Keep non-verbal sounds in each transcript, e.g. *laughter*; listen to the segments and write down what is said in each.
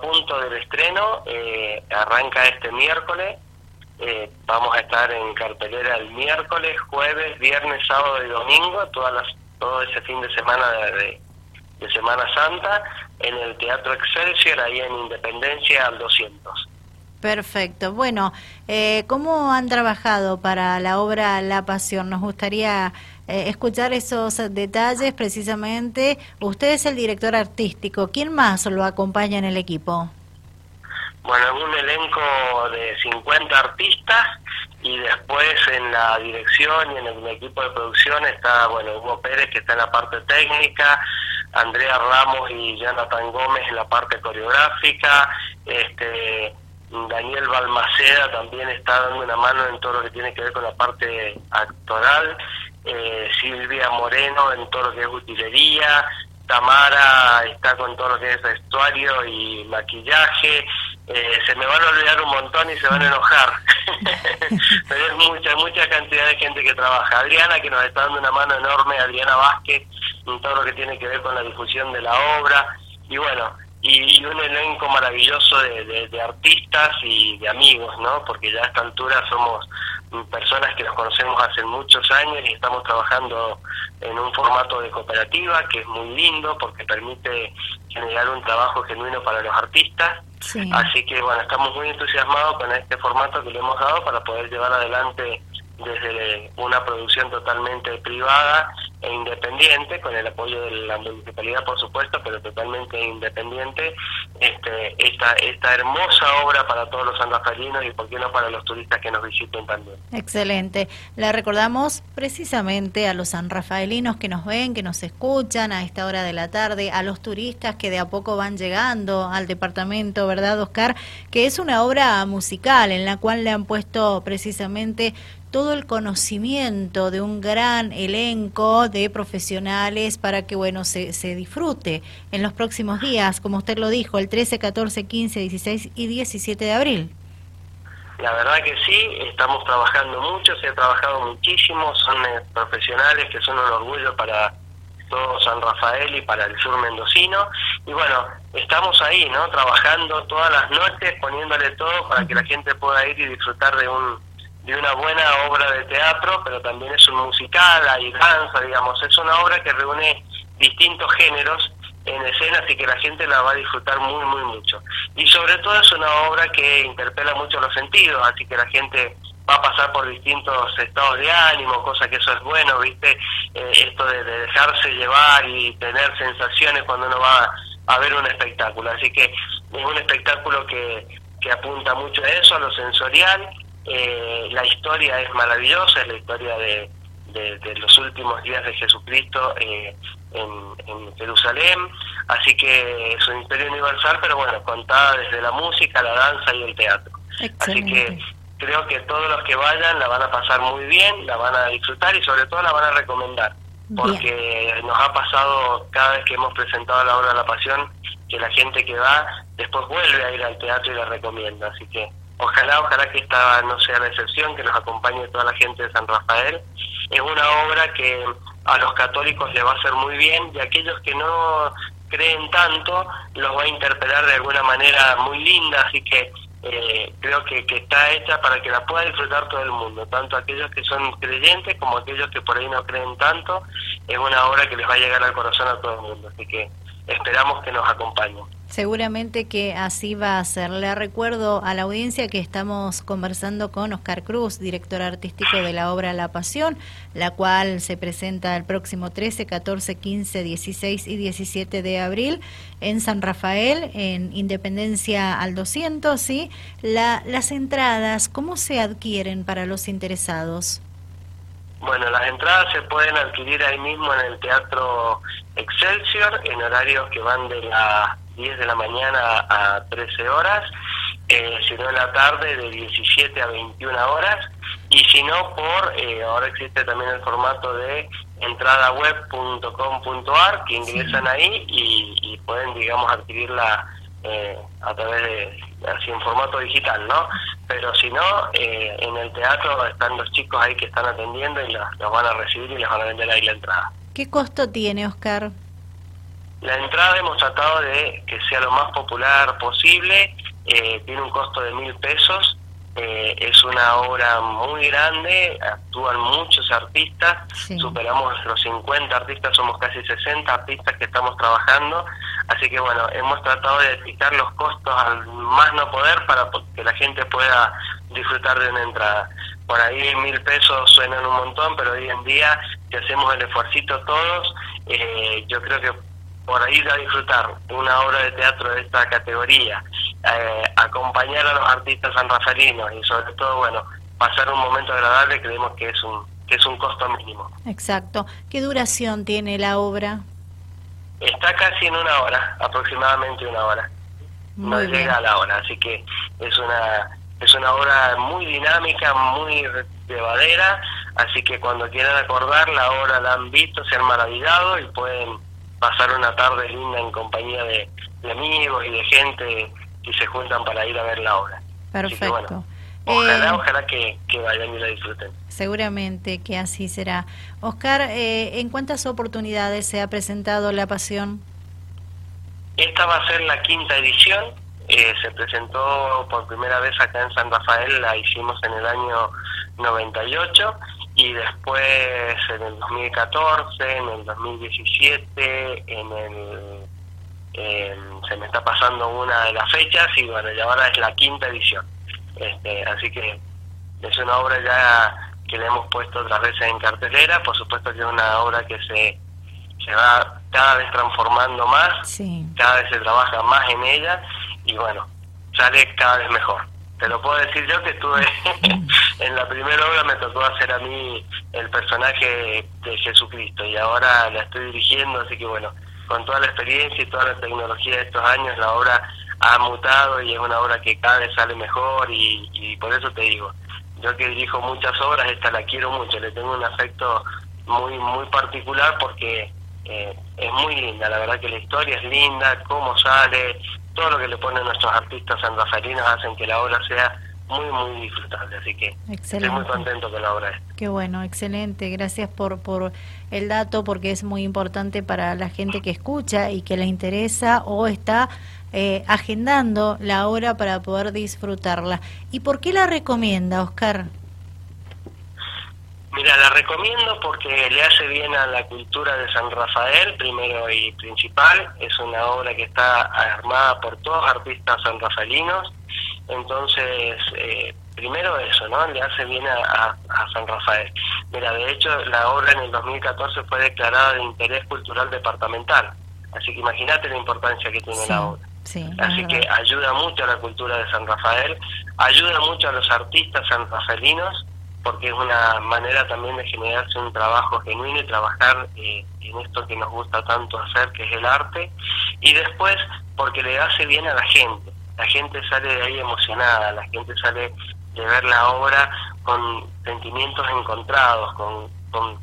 punto del estreno, eh, arranca este miércoles, eh, vamos a estar en cartelera el miércoles, jueves, viernes, sábado y domingo, todas las, todo ese fin de semana de, de Semana Santa, en el Teatro Excelsior, ahí en Independencia al 200. Perfecto. Bueno, eh, ¿cómo han trabajado para la obra La Pasión? Nos gustaría eh, escuchar esos detalles precisamente. Usted es el director artístico. ¿Quién más lo acompaña en el equipo? Bueno, un elenco de 50 artistas y después en la dirección y en el equipo de producción está, bueno, Hugo Pérez que está en la parte técnica, Andrea Ramos y Jonathan Gómez en la parte coreográfica, este Daniel Balmaceda también está dando una mano en todo lo que tiene que ver con la parte actoral, eh, Silvia Moreno en todo lo que es utilería, Tamara está con todo lo que es vestuario y maquillaje, eh, se me van a olvidar un montón y se van a enojar, *laughs* pero es mucha, mucha cantidad de gente que trabaja. Adriana que nos está dando una mano enorme, Adriana Vázquez, en todo lo que tiene que ver con la difusión de la obra, y bueno, y, un elenco maravilloso de, artistas y de amigos, ¿no? Porque ya a esta altura somos personas que nos conocemos hace muchos años y estamos trabajando en un formato de cooperativa que es muy lindo porque permite generar un trabajo genuino para los artistas. Así que bueno, estamos muy entusiasmados con este formato que le hemos dado para poder llevar adelante desde una producción totalmente privada e independiente, con el apoyo de la municipalidad, por supuesto, pero totalmente independiente, este, esta, esta hermosa obra para todos los sanrafaelinos y, por qué no, para los turistas que nos visiten también. Excelente. Le recordamos precisamente a los sanrafaelinos que nos ven, que nos escuchan a esta hora de la tarde, a los turistas que de a poco van llegando al departamento, ¿verdad, Oscar? Que es una obra musical en la cual le han puesto precisamente todo el conocimiento de un gran elenco de profesionales para que bueno se, se disfrute en los próximos días, como usted lo dijo, el 13, 14, 15, 16 y 17 de abril. La verdad que sí, estamos trabajando mucho, se ha trabajado muchísimo, son eh, profesionales que son un orgullo para todo San Rafael y para el sur mendocino. Y bueno, estamos ahí, ¿no? Trabajando todas las noches, poniéndole todo para que la gente pueda ir y disfrutar de un de una buena obra de teatro, pero también es un musical, hay danza, digamos, es una obra que reúne distintos géneros en escena, así que la gente la va a disfrutar muy, muy mucho. Y sobre todo es una obra que interpela mucho los sentidos, así que la gente va a pasar por distintos estados de ánimo, cosa que eso es bueno, ¿viste? Eh, esto de, dejarse llevar y tener sensaciones cuando uno va a ver un espectáculo. Así que es un espectáculo que, que apunta mucho a eso, a lo sensorial, eh, la historia es maravillosa, es la historia de, de, los últimos días de Jesucristo eh, en, Jerusalén, así que es una historia universal, pero bueno, contada desde la música, la danza y el teatro. Así que creo que todos los que vayan la van a pasar muy bien, la van a disfrutar y sobre todo la van a recomendar, porque nos ha pasado cada vez que hemos presentado la obra de la Pasión que la gente que va después vuelve a ir al teatro y la recomienda, así que Ojalá, ojalá que esta no sea la excepción, que nos acompañe toda la gente de San Rafael. Es una obra que a los católicos le va a hacer muy bien y aquellos que no creen tanto los va a interpelar de alguna manera muy linda, así que eh, creo que, que, está hecha para que la pueda disfrutar todo el mundo, tanto aquellos que son creyentes como aquellos que por ahí no creen tanto, es una obra que les va a llegar al corazón a todo el mundo, así que esperamos que nos acompañen. Seguramente que así va a ser. Le recuerdo a la audiencia que estamos conversando con Oscar Cruz, director artístico de la obra La Pasión, la cual se presenta el próximo 13, 14, 15, 16 y 17 de abril en San Rafael, en Independencia al 200. ¿sí? La, las entradas, ¿cómo se adquieren para los interesados? Bueno, las entradas se pueden adquirir ahí mismo en el Teatro Excelsior, en horarios que van de la 10 de la mañana a 13 horas, eh, sino en la tarde de 17 a 21 horas, y si no por, eh, ahora existe también el formato de entradaweb.com.ar, que ingresan ahí y, pueden, digamos, adquirirla eh, a través de, así en formato digital, ¿no? Pero si no, eh, en el teatro están los chicos ahí que están atendiendo y los, los van a recibir y les van a vender ahí la entrada. ¿Qué costo tiene, Oscar? La entrada hemos tratado de que sea lo más popular posible, eh, tiene un costo de mil pesos, eh, es una obra muy grande, actúan muchos artistas, superamos los 50 artistas, somos casi 60 artistas que estamos trabajando, así que bueno, hemos tratado de quitar los costos al más no poder para que la gente pueda disfrutar de una entrada. Por ahí mil pesos suenan un montón, pero hoy en día, si hacemos el esfuercito todos, eh, yo creo que por ahí a disfrutar una obra de teatro de esta categoría, eh, acompañar a los artistas sanrafalinos y sobre todo, bueno, pasar un momento agradable, creemos que es un que es un costo mínimo. Exacto. ¿Qué duración tiene la obra? Está casi en una hora, aproximadamente una hora. no llega a la hora, así que es una es una obra muy dinámica, muy llevadera, así que cuando quieran acordar la obra la han visto, se han maravillado y pueden pasar una tarde linda en compañía de, amigos y de gente que se juntan para ir a ver la obra. Perfecto. ojalá, eh, ojalá que, vayan y la disfruten. Seguramente que así será. Oscar, eh, ¿en cuántas oportunidades se ha presentado La Pasión? Esta va a ser la quinta edición. Eh, se presentó por primera vez acá en San Rafael, la hicimos en el año 98 y después en el 2014, en el 2017, en el se me está pasando una de las fechas y bueno, ya ahora es la quinta edición. Este, así que es una obra ya que le hemos puesto otras veces en cartelera, por supuesto que es una obra que se, se va cada vez transformando más, cada vez se trabaja más en ella y bueno, sale cada vez mejor te lo puedo decir yo que estuve *laughs* en la primera obra me tocó hacer a mí el personaje de Jesucristo y ahora la estoy dirigiendo, así que bueno, con toda la experiencia y toda la tecnología de estos años, la obra ha mutado y es una obra que cada vez sale mejor y, por eso te digo, yo que dirijo muchas obras, esta la quiero mucho, le tengo un afecto muy muy particular porque eh, es muy linda, la verdad que la historia es linda, cómo sale, todo lo que le ponen nuestros artistas sanrafalinos hacen que la obra sea muy, muy disfrutable. Así que estoy muy contento con la obra. Qué bueno, excelente. Gracias por, por el dato porque es muy importante para la gente que escucha y que le interesa o está eh, agendando la obra para poder disfrutarla. ¿Y por qué la recomienda, Oscar? Mira, la recomiendo porque le hace bien a la cultura de San Rafael, primero y principal. Es una obra que está armada por todos artistas sanrafaelinos. Entonces, eh, primero eso, ¿no? Le hace bien a, San Rafael. Mira, de hecho, la obra en el 2014 fue declarada de interés cultural departamental. Así que imagínate la importancia que tiene la obra. Así que ayuda mucho a la cultura de San Rafael, ayuda mucho a los artistas sanrafaelinos porque es una manera también de generarse un trabajo genuino y trabajar eh, en esto que nos gusta tanto hacer, que es el arte, y después porque le hace bien a la gente. La gente sale de ahí emocionada, la gente sale de ver la obra con sentimientos encontrados, con, con,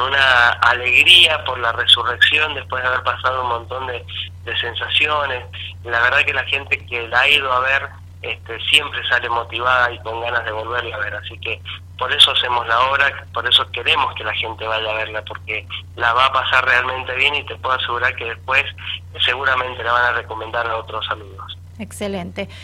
una alegría por la resurrección después de haber pasado un montón de, de sensaciones. La verdad que la gente que la ha ido a ver este, siempre sale motivada y con ganas de volverla a ver. Así que por eso hacemos la obra, por eso queremos que la gente vaya a verla, porque la va a pasar realmente bien y te puedo asegurar que después seguramente la van a recomendar a otros amigos. Excelente.